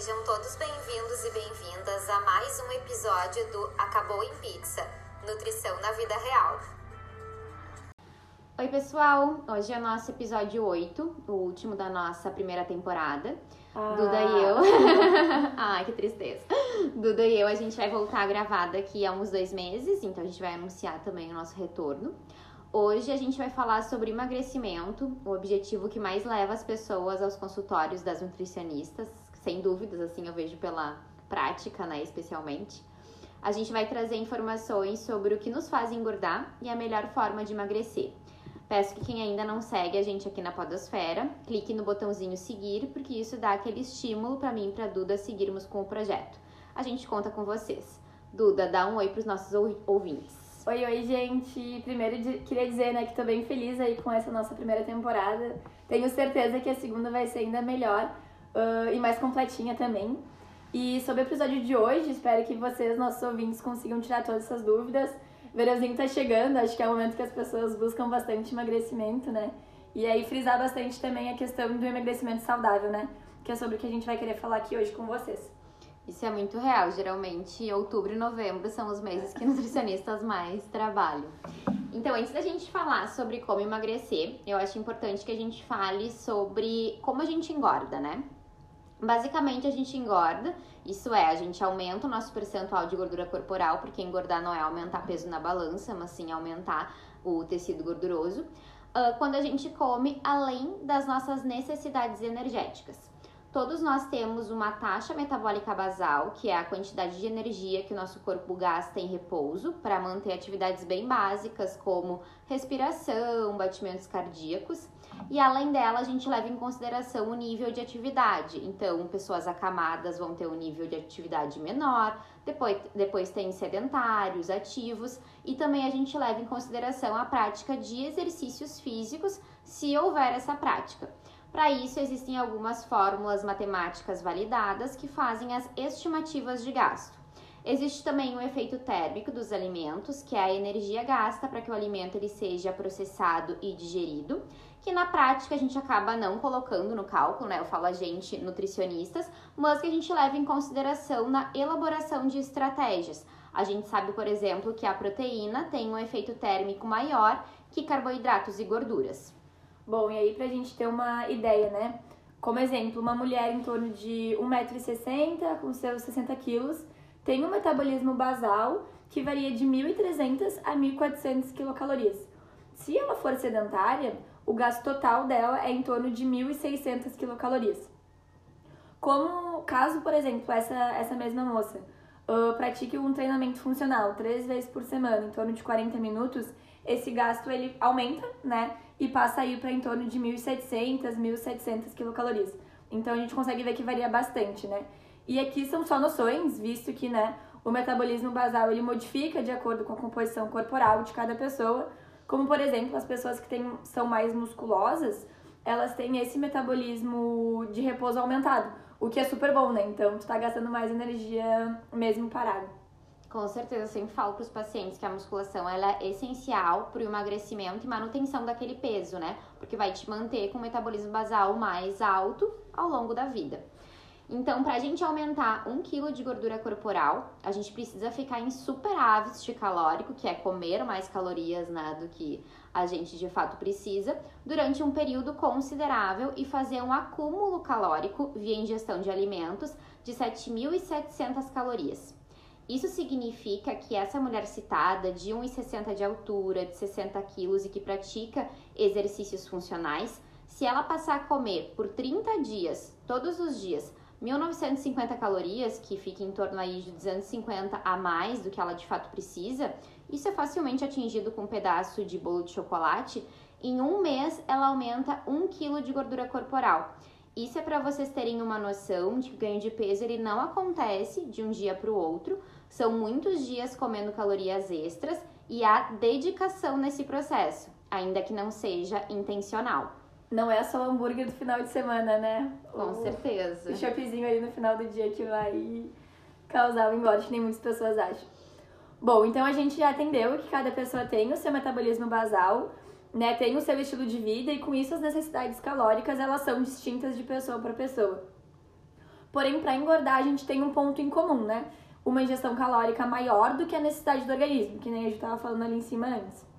Sejam todos bem-vindos e bem-vindas a mais um episódio do Acabou em Pizza Nutrição na Vida Real. Oi, pessoal! Hoje é o nosso episódio 8, o último da nossa primeira temporada. Ah. Duda e eu. Ai, que tristeza. Duda e eu, a gente vai voltar a gravar daqui a uns dois meses, então a gente vai anunciar também o nosso retorno. Hoje a gente vai falar sobre emagrecimento, o objetivo que mais leva as pessoas aos consultórios das nutricionistas, sem dúvidas, assim eu vejo pela prática, né, especialmente. A gente vai trazer informações sobre o que nos faz engordar e a melhor forma de emagrecer. Peço que quem ainda não segue a gente aqui na Podosfera, clique no botãozinho seguir, porque isso dá aquele estímulo para mim e para Duda seguirmos com o projeto. A gente conta com vocês. Duda, dá um oi para os nossos ouvintes. Oi, oi, gente. Primeiro queria dizer, né, que tô bem feliz aí com essa nossa primeira temporada. Tenho certeza que a segunda vai ser ainda melhor uh, e mais completinha também. E sobre o episódio de hoje, espero que vocês, nossos ouvintes, consigam tirar todas essas dúvidas. Verãozinho tá chegando, acho que é o momento que as pessoas buscam bastante emagrecimento, né? E aí frisar bastante também a questão do emagrecimento saudável, né? Que é sobre o que a gente vai querer falar aqui hoje com vocês. Isso é muito real. Geralmente, outubro e novembro são os meses que nutricionistas mais trabalham. Então, antes da gente falar sobre como emagrecer, eu acho importante que a gente fale sobre como a gente engorda, né? Basicamente, a gente engorda, isso é, a gente aumenta o nosso percentual de gordura corporal, porque engordar não é aumentar peso na balança, mas sim aumentar o tecido gorduroso, uh, quando a gente come além das nossas necessidades energéticas. Todos nós temos uma taxa metabólica basal, que é a quantidade de energia que o nosso corpo gasta em repouso para manter atividades bem básicas como respiração, batimentos cardíacos. E além dela, a gente leva em consideração o nível de atividade. Então, pessoas acamadas vão ter um nível de atividade menor, depois, depois tem sedentários, ativos, e também a gente leva em consideração a prática de exercícios físicos, se houver essa prática. Para isso, existem algumas fórmulas matemáticas validadas que fazem as estimativas de gasto. Existe também o efeito térmico dos alimentos, que é a energia gasta para que o alimento ele seja processado e digerido, que na prática a gente acaba não colocando no cálculo, né? Eu falo a gente, nutricionistas, mas que a gente leva em consideração na elaboração de estratégias. A gente sabe, por exemplo, que a proteína tem um efeito térmico maior que carboidratos e gorduras. Bom, e aí pra gente ter uma ideia, né? Como exemplo, uma mulher em torno de 1,60m, com seus 60 quilos, tem um metabolismo basal que varia de 1.300 a 1.400 quilocalorias. Se ela for sedentária, o gasto total dela é em torno de 1.600 quilocalorias. Como caso, por exemplo, essa, essa mesma moça uh, pratique um treinamento funcional três vezes por semana, em torno de 40 minutos, esse gasto ele aumenta, né? E passa aí para em torno de 1.700, 1.700 quilocalorias. Então a gente consegue ver que varia bastante, né? E aqui são só noções, visto que, né, o metabolismo basal ele modifica de acordo com a composição corporal de cada pessoa. Como, por exemplo, as pessoas que têm, são mais musculosas, elas têm esse metabolismo de repouso aumentado, o que é super bom, né? Então, tu tá gastando mais energia mesmo parado. Com certeza, eu sempre falo para os pacientes que a musculação ela é essencial para o emagrecimento e manutenção daquele peso, né? Porque vai te manter com o metabolismo basal mais alto ao longo da vida. Então, para a gente aumentar um quilo de gordura corporal, a gente precisa ficar em superávit calórico, que é comer mais calorias né, do que a gente de fato precisa, durante um período considerável e fazer um acúmulo calórico via ingestão de alimentos de 7.700 calorias. Isso significa que essa mulher citada, de 1,60 de altura, de 60 quilos e que pratica exercícios funcionais, se ela passar a comer por 30 dias, todos os dias, 1950 calorias, que fica em torno aí de 250 a mais do que ela de fato precisa, isso é facilmente atingido com um pedaço de bolo de chocolate. Em um mês, ela aumenta 1 kg de gordura corporal. Isso é para vocês terem uma noção de que o ganho de peso ele não acontece de um dia para o outro, são muitos dias comendo calorias extras e há dedicação nesse processo, ainda que não seja intencional. Não é só o hambúrguer do final de semana, né? Com o, certeza. O choppzinho aí no final do dia que vai causar o engorde, que nem muitas pessoas acham. Bom, então a gente já entendeu que cada pessoa tem o seu metabolismo basal, né? Tem o seu estilo de vida e com isso as necessidades calóricas elas são distintas de pessoa para pessoa. Porém, para engordar, a gente tem um ponto em comum, né? Uma ingestão calórica maior do que a necessidade do organismo, que nem a gente estava falando ali em cima antes.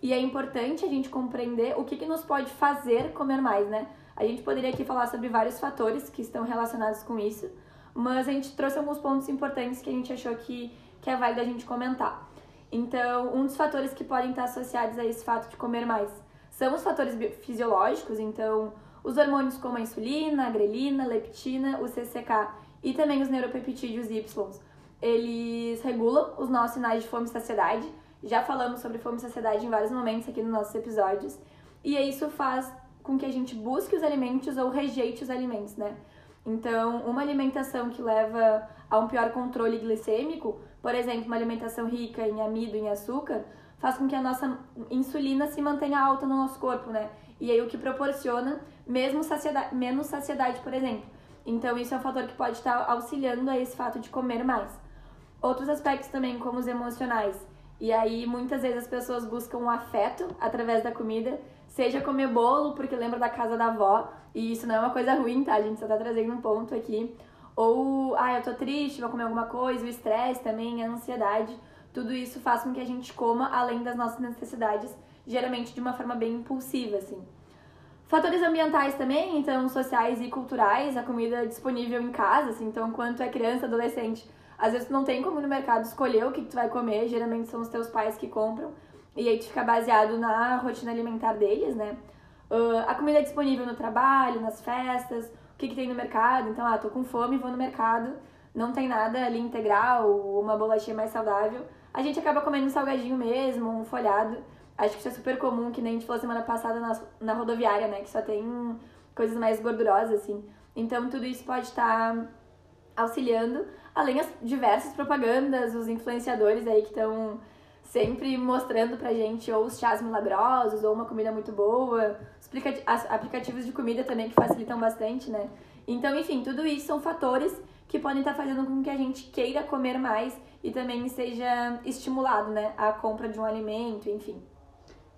E é importante a gente compreender o que, que nos pode fazer comer mais, né? A gente poderia aqui falar sobre vários fatores que estão relacionados com isso, mas a gente trouxe alguns pontos importantes que a gente achou que, que é válido a gente comentar. Então, um dos fatores que podem estar associados a esse fato de comer mais são os fatores fisiológicos, então os hormônios como a insulina, a grelina, a leptina, o CCK e também os neuropeptídeos Y. Eles regulam os nossos sinais de fome e saciedade. Já falamos sobre fome e saciedade em vários momentos aqui nos nossos episódios. E isso faz com que a gente busque os alimentos ou rejeite os alimentos, né? Então, uma alimentação que leva a um pior controle glicêmico, por exemplo, uma alimentação rica em amido em açúcar, faz com que a nossa insulina se mantenha alta no nosso corpo, né? E aí o que proporciona mesmo saciedade, menos saciedade, por exemplo. Então isso é um fator que pode estar auxiliando a esse fato de comer mais. Outros aspectos também, como os emocionais. E aí muitas vezes as pessoas buscam um afeto através da comida, seja comer bolo porque lembra da casa da avó, e isso não é uma coisa ruim, tá? A gente só tá trazendo um ponto aqui. Ou, ah, eu tô triste, vou comer alguma coisa, o estresse também, a ansiedade. Tudo isso faz com que a gente coma além das nossas necessidades, geralmente de uma forma bem impulsiva, assim. Fatores ambientais também, então sociais e culturais, a comida disponível em casa, assim, então quando é criança, adolescente, às vezes tu não tem como no mercado escolher o que tu vai comer, geralmente são os teus pais que compram, e aí tu fica baseado na rotina alimentar deles, né? Uh, a comida é disponível no trabalho, nas festas, o que, que tem no mercado, então, ah, tô com fome, vou no mercado, não tem nada ali integral, uma bolachinha mais saudável, a gente acaba comendo um salgadinho mesmo, um folhado. Acho que isso é super comum, que nem a gente falou semana passada na, na rodoviária, né? Que só tem coisas mais gordurosas, assim. Então, tudo isso pode estar tá auxiliando, além as diversas propagandas, os influenciadores aí que estão sempre mostrando pra gente ou os chás milagrosos ou uma comida muito boa, os aplicativos de comida também que facilitam bastante, né? Então, enfim, tudo isso são fatores que podem estar fazendo com que a gente queira comer mais e também seja estimulado, né, a compra de um alimento, enfim.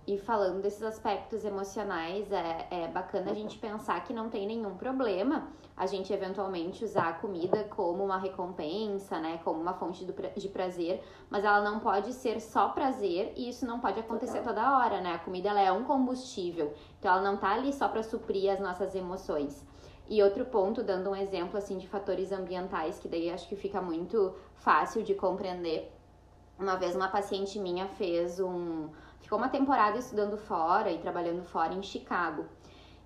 E falando desses aspectos emocionais, é, é bacana a gente pensar que não tem nenhum problema a gente eventualmente usar a comida como uma recompensa, né, como uma fonte de prazer, mas ela não pode ser só prazer e isso não pode acontecer Total. toda hora, né? A comida ela é um combustível, então ela não tá ali só para suprir as nossas emoções. E outro ponto, dando um exemplo assim de fatores ambientais, que daí acho que fica muito fácil de compreender. Uma vez uma paciente minha fez um. ficou uma temporada estudando fora e trabalhando fora em Chicago.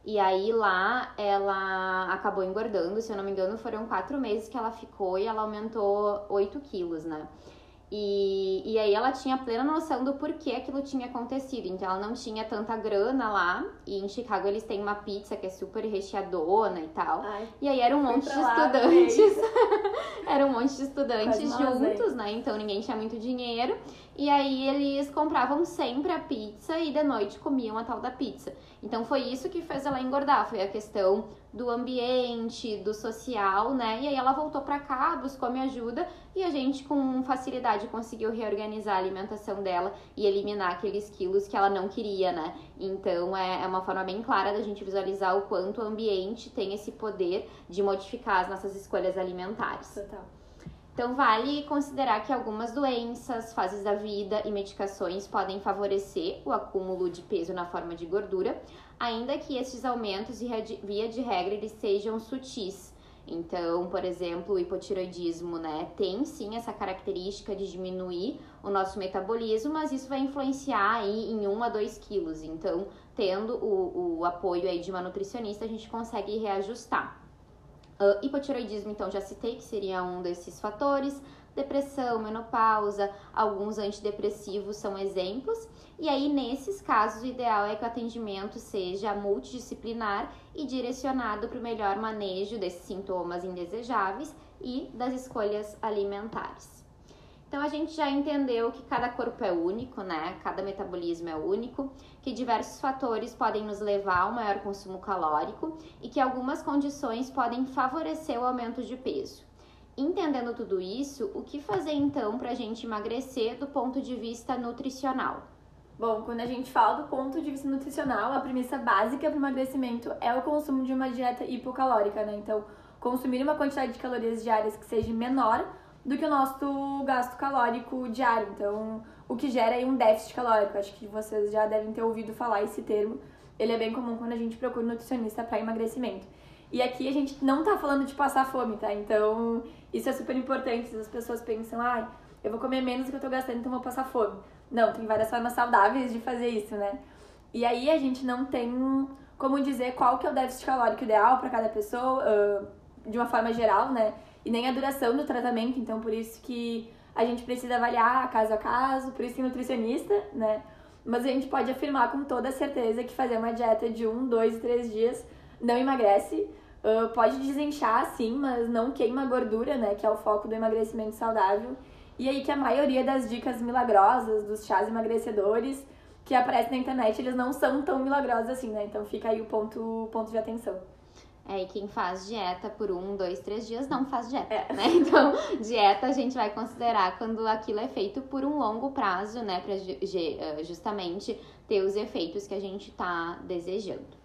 E aí lá ela acabou engordando, se eu não me engano, foram quatro meses que ela ficou e ela aumentou 8 quilos, né? E, e aí ela tinha plena noção do porquê aquilo tinha acontecido. Então ela não tinha tanta grana lá. E em Chicago eles têm uma pizza que é super recheadona e tal. Ai, e aí era um monte de estudantes. era um monte de estudantes juntos, né? Então ninguém tinha muito dinheiro. E aí eles compravam sempre a pizza e de noite comiam a tal da pizza. Então foi isso que fez ela engordar, foi a questão do ambiente, do social, né? E aí ela voltou para cá, buscou minha ajuda e a gente com facilidade conseguiu reorganizar a alimentação dela e eliminar aqueles quilos que ela não queria, né? Então é, é uma forma bem clara da gente visualizar o quanto o ambiente tem esse poder de modificar as nossas escolhas alimentares. Total. Então, vale considerar que algumas doenças, fases da vida e medicações podem favorecer o acúmulo de peso na forma de gordura, ainda que esses aumentos, via de regra, eles sejam sutis. Então, por exemplo, o hipotiroidismo, né, tem sim essa característica de diminuir o nosso metabolismo, mas isso vai influenciar aí em 1 a 2 quilos. Então, tendo o, o apoio aí de uma nutricionista, a gente consegue reajustar. Uh, hipotiroidismo, então, já citei que seria um desses fatores. Depressão, menopausa, alguns antidepressivos são exemplos. E aí, nesses casos, o ideal é que o atendimento seja multidisciplinar e direcionado para o melhor manejo desses sintomas indesejáveis e das escolhas alimentares. Então a gente já entendeu que cada corpo é único, né? Cada metabolismo é único, que diversos fatores podem nos levar ao maior consumo calórico e que algumas condições podem favorecer o aumento de peso. Entendendo tudo isso, o que fazer então para a gente emagrecer do ponto de vista nutricional? Bom, quando a gente fala do ponto de vista nutricional, a premissa básica para o emagrecimento é o consumo de uma dieta hipocalórica, né? Então, consumir uma quantidade de calorias diárias que seja menor do que o nosso gasto calórico diário. Então, o que gera aí um déficit calórico. Acho que vocês já devem ter ouvido falar esse termo. Ele é bem comum quando a gente procura um nutricionista para emagrecimento. E aqui a gente não tá falando de passar fome, tá? Então, isso é super importante. As pessoas pensam, ah, eu vou comer menos do que eu tô gastando, então vou passar fome. Não, tem várias formas saudáveis de fazer isso, né? E aí a gente não tem como dizer qual que é o déficit calórico ideal para cada pessoa, uh, de uma forma geral, né? E nem a duração do tratamento, então por isso que a gente precisa avaliar caso a caso, por isso que nutricionista, né? Mas a gente pode afirmar com toda certeza que fazer uma dieta de um, dois, três dias não emagrece. Uh, pode desinchar, sim, mas não queima gordura, né? Que é o foco do emagrecimento saudável. E aí que a maioria das dicas milagrosas, dos chás emagrecedores que aparecem na internet, eles não são tão milagrosos assim, né? Então fica aí o ponto, ponto de atenção. É, e quem faz dieta por um, dois, três dias não faz dieta, é. né? Então, dieta a gente vai considerar quando aquilo é feito por um longo prazo, né? Pra eh, justamente ter os efeitos que a gente tá desejando.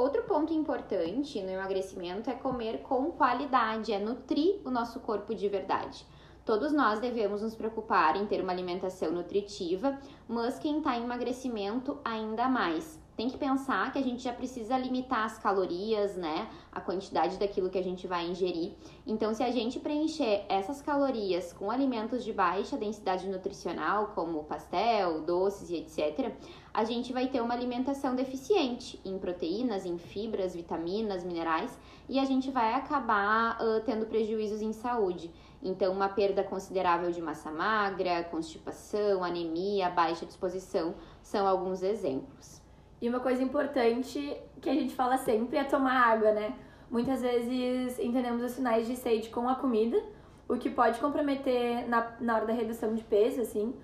Outro ponto importante no emagrecimento é comer com qualidade, é nutrir o nosso corpo de verdade. Todos nós devemos nos preocupar em ter uma alimentação nutritiva, mas quem está em emagrecimento ainda mais tem que pensar que a gente já precisa limitar as calorias, né? A quantidade daquilo que a gente vai ingerir. Então, se a gente preencher essas calorias com alimentos de baixa densidade nutricional, como pastel, doces e etc., a gente vai ter uma alimentação deficiente em proteínas, em fibras, vitaminas, minerais e a gente vai acabar uh, tendo prejuízos em saúde. Então, uma perda considerável de massa magra, constipação, anemia, baixa disposição são alguns exemplos. E uma coisa importante que a gente fala sempre é tomar água, né? Muitas vezes entendemos os sinais de sede com a comida, o que pode comprometer na, na hora da redução de peso, assim.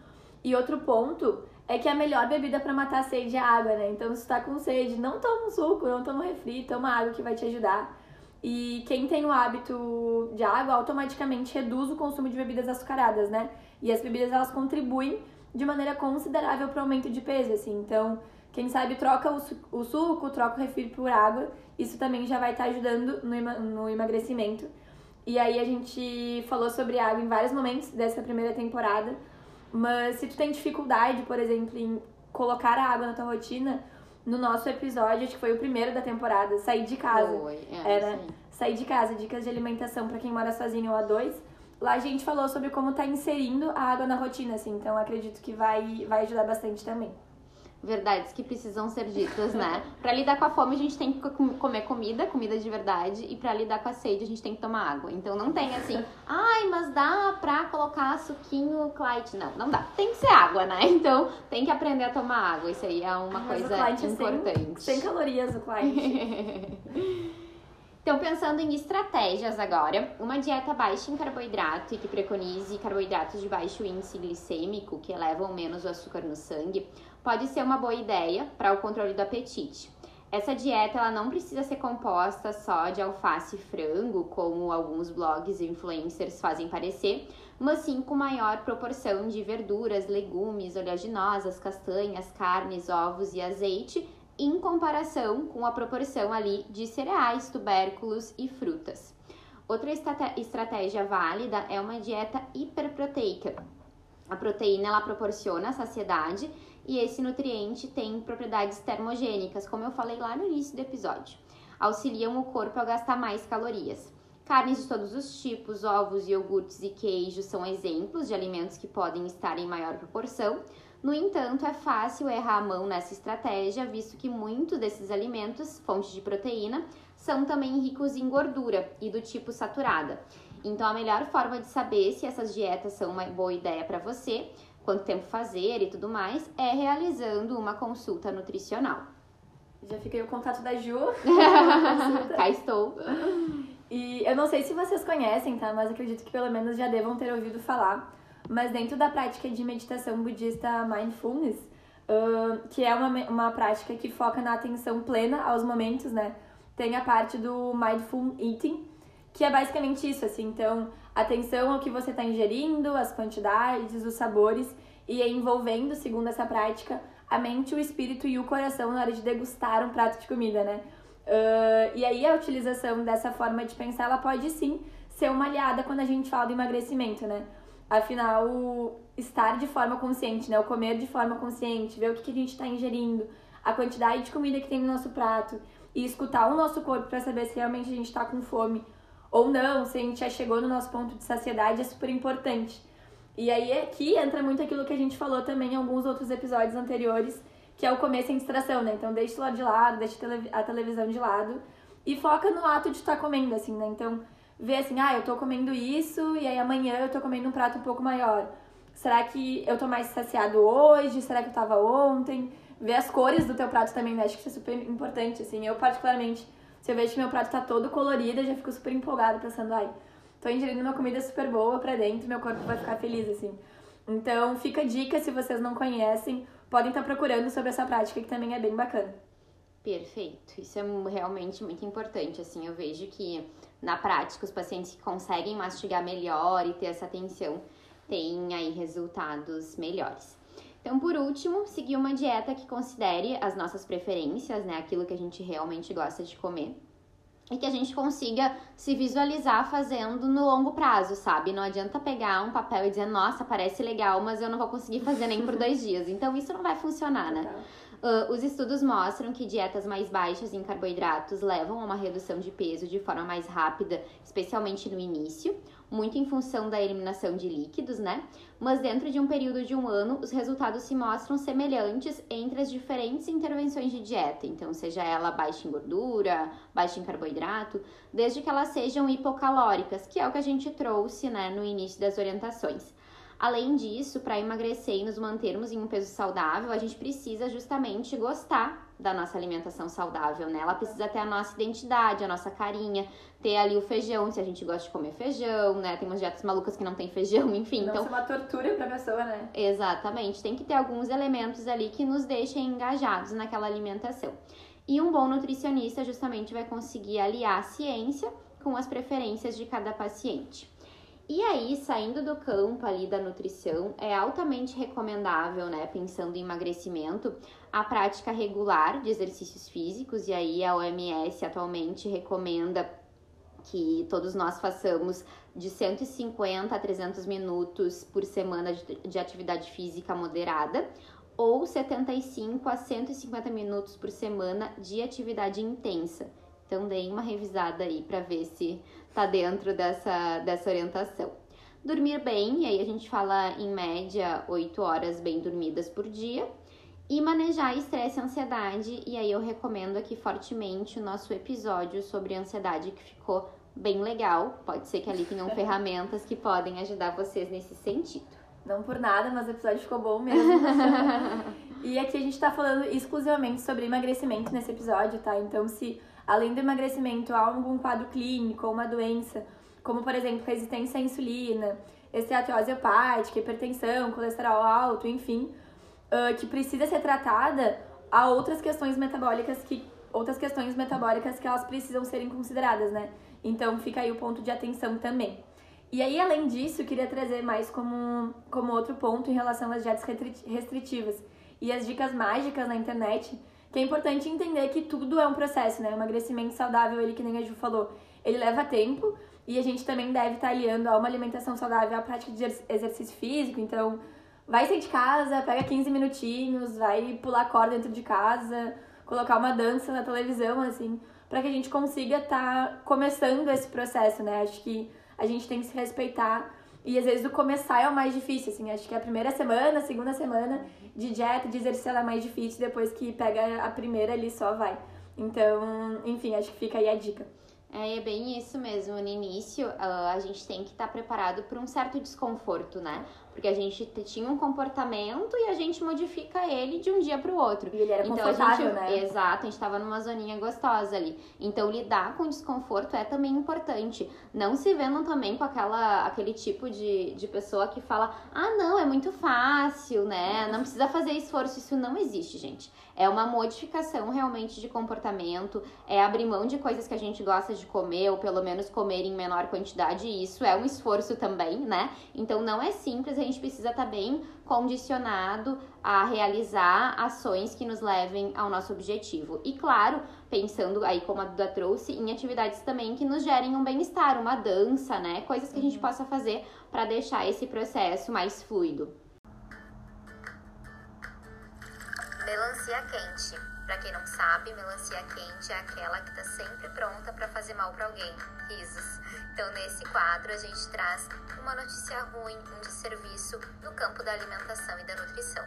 E outro ponto é que a melhor bebida para matar a sede é a água, né? Então, se tu tá com sede, não toma um suco, não toma um refri, toma água que vai te ajudar. E quem tem o hábito de água automaticamente reduz o consumo de bebidas açucaradas, né? E as bebidas elas contribuem de maneira considerável para o aumento de peso, assim. Então, quem sabe troca o, suco, troca o refri por água. Isso também já vai estar tá ajudando no, no emagrecimento. E aí a gente falou sobre água em vários momentos dessa primeira temporada. Mas se tu tem dificuldade, por exemplo, em colocar a água na tua rotina, no nosso episódio, acho que foi o primeiro da temporada, sair de casa. Foi, é, era sim. sair de casa, dicas de alimentação para quem mora sozinho ou a dois. Lá a gente falou sobre como tá inserindo a água na rotina, assim, então acredito que vai, vai ajudar bastante também verdades que precisam ser ditas, né? Pra lidar com a fome, a gente tem que comer comida, comida de verdade, e pra lidar com a sede, a gente tem que tomar água. Então não tem assim, ai, mas dá pra colocar suquinho Clyde. Não, não dá. Tem que ser água, né? Então tem que aprender a tomar água. Isso aí é uma mas coisa importante. Sem, sem calorias o Clyde. Então, pensando em estratégias agora, uma dieta baixa em carboidrato e que preconize carboidratos de baixo índice glicêmico, que elevam menos o açúcar no sangue, pode ser uma boa ideia para o controle do apetite. Essa dieta ela não precisa ser composta só de alface e frango, como alguns blogs e influencers fazem parecer, mas sim com maior proporção de verduras, legumes, oleaginosas, castanhas, carnes, ovos e azeite, em comparação com a proporção ali de cereais, tubérculos e frutas. Outra estratégia válida é uma dieta hiperproteica. A proteína ela proporciona saciedade e esse nutriente tem propriedades termogênicas, como eu falei lá no início do episódio. Auxiliam o corpo a gastar mais calorias. Carnes de todos os tipos, ovos, iogurtes e queijos são exemplos de alimentos que podem estar em maior proporção. No entanto, é fácil errar a mão nessa estratégia, visto que muitos desses alimentos, fontes de proteína, são também ricos em gordura e do tipo saturada. Então, a melhor forma de saber se essas dietas são uma boa ideia para você quanto tempo fazer e tudo mais, é realizando uma consulta nutricional. Já fiquei o contato da Ju. Cá estou. E eu não sei se vocês conhecem, tá? Mas acredito que pelo menos já devam ter ouvido falar. Mas dentro da prática de meditação budista Mindfulness, uh, que é uma, uma prática que foca na atenção plena aos momentos, né? Tem a parte do Mindful Eating, que é basicamente isso, assim. Então, atenção ao que você está ingerindo, as quantidades, os sabores e envolvendo, segundo essa prática, a mente, o espírito e o coração na hora de degustar um prato de comida, né? Uh, e aí a utilização dessa forma de pensar, ela pode sim ser uma aliada quando a gente fala do emagrecimento, né? Afinal, estar de forma consciente, né? O comer de forma consciente, ver o que, que a gente está ingerindo, a quantidade de comida que tem no nosso prato e escutar o nosso corpo para saber se realmente a gente está com fome ou não, se a gente já chegou no nosso ponto de saciedade, é super importante. E aí aqui entra muito aquilo que a gente falou também em alguns outros episódios anteriores, que é o comer sem distração, né? Então deixa o lado de lado, deixa a televisão de lado e foca no ato de estar comendo, assim, né? Então ver assim, ah, eu tô comendo isso e aí amanhã eu tô comendo um prato um pouco maior. Será que eu tô mais saciado hoje? Será que eu tava ontem? Ver as cores do teu prato também, né? Acho que isso é super importante, assim. Eu, particularmente, se eu vejo que meu prato tá todo colorido, eu já fico super empolgada, pensando, ai, tô ingerindo uma comida super boa pra dentro, meu corpo vai ficar feliz, assim. Então, fica a dica, se vocês não conhecem, podem estar tá procurando sobre essa prática, que também é bem bacana. Perfeito. Isso é realmente muito importante, assim. Eu vejo que na prática, os pacientes que conseguem mastigar melhor e ter essa atenção têm aí resultados melhores. Então, por último, seguir uma dieta que considere as nossas preferências, né? Aquilo que a gente realmente gosta de comer. E que a gente consiga se visualizar fazendo no longo prazo, sabe? Não adianta pegar um papel e dizer, nossa, parece legal, mas eu não vou conseguir fazer nem por dois dias. Então, isso não vai funcionar, né? Uh, os estudos mostram que dietas mais baixas em carboidratos levam a uma redução de peso de forma mais rápida, especialmente no início, muito em função da eliminação de líquidos, né? Mas dentro de um período de um ano, os resultados se mostram semelhantes entre as diferentes intervenções de dieta, então, seja ela baixa em gordura, baixa em carboidrato, desde que elas sejam hipocalóricas, que é o que a gente trouxe, né, no início das orientações. Além disso, para emagrecer e nos mantermos em um peso saudável, a gente precisa justamente gostar da nossa alimentação saudável, né? Ela precisa ter a nossa identidade, a nossa carinha, ter ali o feijão, se a gente gosta de comer feijão, né? Tem umas dietas malucas que não tem feijão, enfim. Não então, é uma tortura pra pessoa, né? Exatamente. Tem que ter alguns elementos ali que nos deixem engajados naquela alimentação. E um bom nutricionista justamente vai conseguir aliar a ciência com as preferências de cada paciente. E aí, saindo do campo ali da nutrição, é altamente recomendável, né, pensando em emagrecimento, a prática regular de exercícios físicos, e aí a OMS atualmente recomenda que todos nós façamos de 150 a 300 minutos por semana de, de atividade física moderada, ou 75 a 150 minutos por semana de atividade intensa. Então, deem uma revisada aí para ver se tá dentro dessa, dessa orientação. Dormir bem, e aí a gente fala em média 8 horas bem dormidas por dia. E manejar estresse e ansiedade, e aí eu recomendo aqui fortemente o nosso episódio sobre ansiedade que ficou bem legal. Pode ser que ali tenham ferramentas que podem ajudar vocês nesse sentido. Não por nada, mas o episódio ficou bom mesmo. e aqui a gente tá falando exclusivamente sobre emagrecimento nesse episódio, tá? Então, se além do emagrecimento, há algum quadro clínico ou uma doença, como por exemplo resistência à insulina, esteatose hepática, hipertensão, colesterol alto, enfim, uh, que precisa ser tratada, há outras questões metabólicas que outras questões metabólicas que elas precisam serem consideradas, né? Então fica aí o ponto de atenção também. E aí, além disso, eu queria trazer mais como, como outro ponto em relação às dietas restritivas e as dicas mágicas na internet que é importante entender que tudo é um processo, né? O emagrecimento saudável, ele que nem a Ju falou, ele leva tempo e a gente também deve estar aliando a uma alimentação saudável à prática de exercício físico. Então, vai sair de casa, pega 15 minutinhos, vai pular corda dentro de casa, colocar uma dança na televisão, assim, para que a gente consiga estar tá começando esse processo, né? Acho que a gente tem que se respeitar e às vezes o começar é o mais difícil, assim. Acho que a primeira semana, a segunda semana de dieta, de exercício, ela é mais difícil. Depois que pega a primeira ali, só vai. Então, enfim, acho que fica aí a dica. É, é bem isso mesmo. No início, ah, a gente tem que estar tá preparado para um certo desconforto, né? Porque a gente tinha um comportamento e a gente modifica ele de um dia para o outro. E ele era então, confortável, gente, né? Exato, a gente estava numa zoninha gostosa ali. Então, lidar com desconforto é também importante. Não se vendam também com aquela, aquele tipo de, de pessoa que fala: ah, não, é muito fácil, né? Não precisa fazer esforço. Isso não existe, gente. É uma modificação realmente de comportamento, é abrir mão de coisas que a gente gosta de comer, ou pelo menos comer em menor quantidade, e isso é um esforço também, né? Então não é simples, a gente precisa estar tá bem condicionado a realizar ações que nos levem ao nosso objetivo. E claro, pensando aí como a Duda trouxe, em atividades também que nos gerem um bem-estar, uma dança, né? Coisas que a gente possa fazer para deixar esse processo mais fluido. Melancia quente. Para quem não sabe, melancia quente é aquela que está sempre pronta para fazer mal para alguém. Risos. Então, nesse quadro, a gente traz uma notícia ruim, um desserviço no campo da alimentação e da nutrição.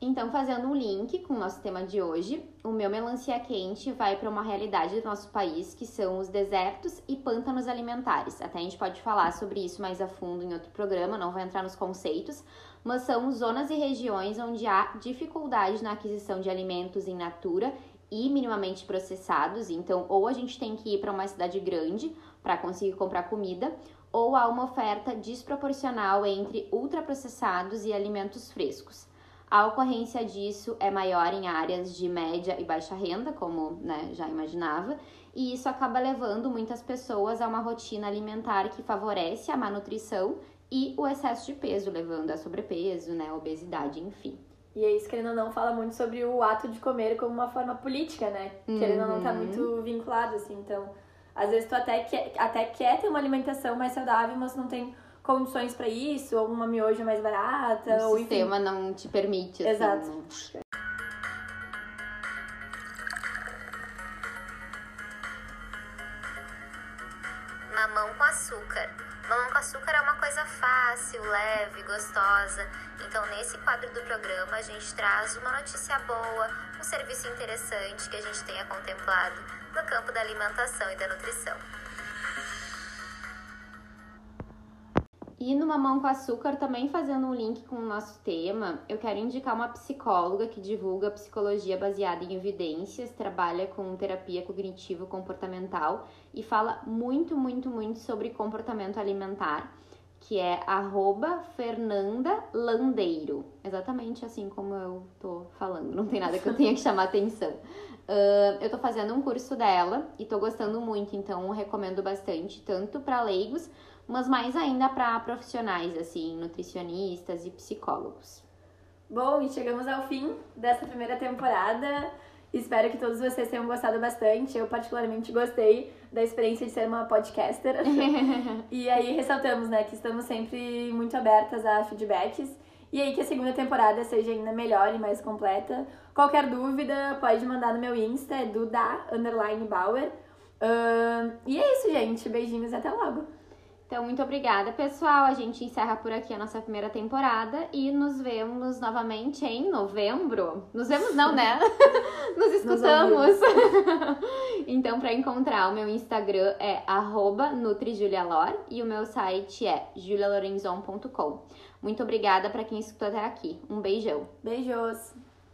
Então, fazendo um link com o nosso tema de hoje, o meu melancia quente vai para uma realidade do nosso país, que são os desertos e pântanos alimentares. Até a gente pode falar sobre isso mais a fundo em outro programa, não vou entrar nos conceitos, mas são zonas e regiões onde há dificuldade na aquisição de alimentos em natura e minimamente processados. Então, ou a gente tem que ir para uma cidade grande para conseguir comprar comida, ou há uma oferta desproporcional entre ultraprocessados e alimentos frescos. A ocorrência disso é maior em áreas de média e baixa renda, como né, já imaginava, e isso acaba levando muitas pessoas a uma rotina alimentar que favorece a má nutrição e o excesso de peso, levando a sobrepeso, né, obesidade, enfim. E é isso, querendo ou não, fala muito sobre o ato de comer como uma forma política, né? Uhum. Querendo ou não, tá muito vinculado, assim. Então, às vezes tu até quer, até quer ter uma alimentação mais saudável, mas não tem condições para isso, ou uma miojo mais barata. O ou, sistema enfim. não te permite. Assim, Exato. Né? Fácil, leve, gostosa. Então, nesse quadro do programa, a gente traz uma notícia boa, um serviço interessante que a gente tenha contemplado no campo da alimentação e da nutrição. E no Mamão com Açúcar, também fazendo um link com o nosso tema, eu quero indicar uma psicóloga que divulga psicologia baseada em evidências, trabalha com terapia cognitivo-comportamental e fala muito, muito, muito sobre comportamento alimentar, que é arroba Fernanda Landeiro. Exatamente assim como eu tô falando, não tem nada que eu tenha que chamar atenção. Uh, eu tô fazendo um curso dela e tô gostando muito, então recomendo bastante, tanto para leigos mas mais ainda para profissionais, assim, nutricionistas e psicólogos. Bom, e chegamos ao fim dessa primeira temporada. Espero que todos vocês tenham gostado bastante. Eu, particularmente, gostei da experiência de ser uma podcaster. e aí, ressaltamos, né, que estamos sempre muito abertas a feedbacks. E aí, que a segunda temporada seja ainda melhor e mais completa. Qualquer dúvida, pode mandar no meu Insta, é duda, underline, Bauer. Uh, e é isso, gente. Beijinhos e até logo! Então, muito obrigada, pessoal. A gente encerra por aqui a nossa primeira temporada e nos vemos novamente em novembro. Nos vemos não, né? nos escutamos. então, para encontrar o meu Instagram é @nutrijulialor e o meu site é julialorenzon.com. Muito obrigada para quem escutou até aqui. Um beijão. Beijos.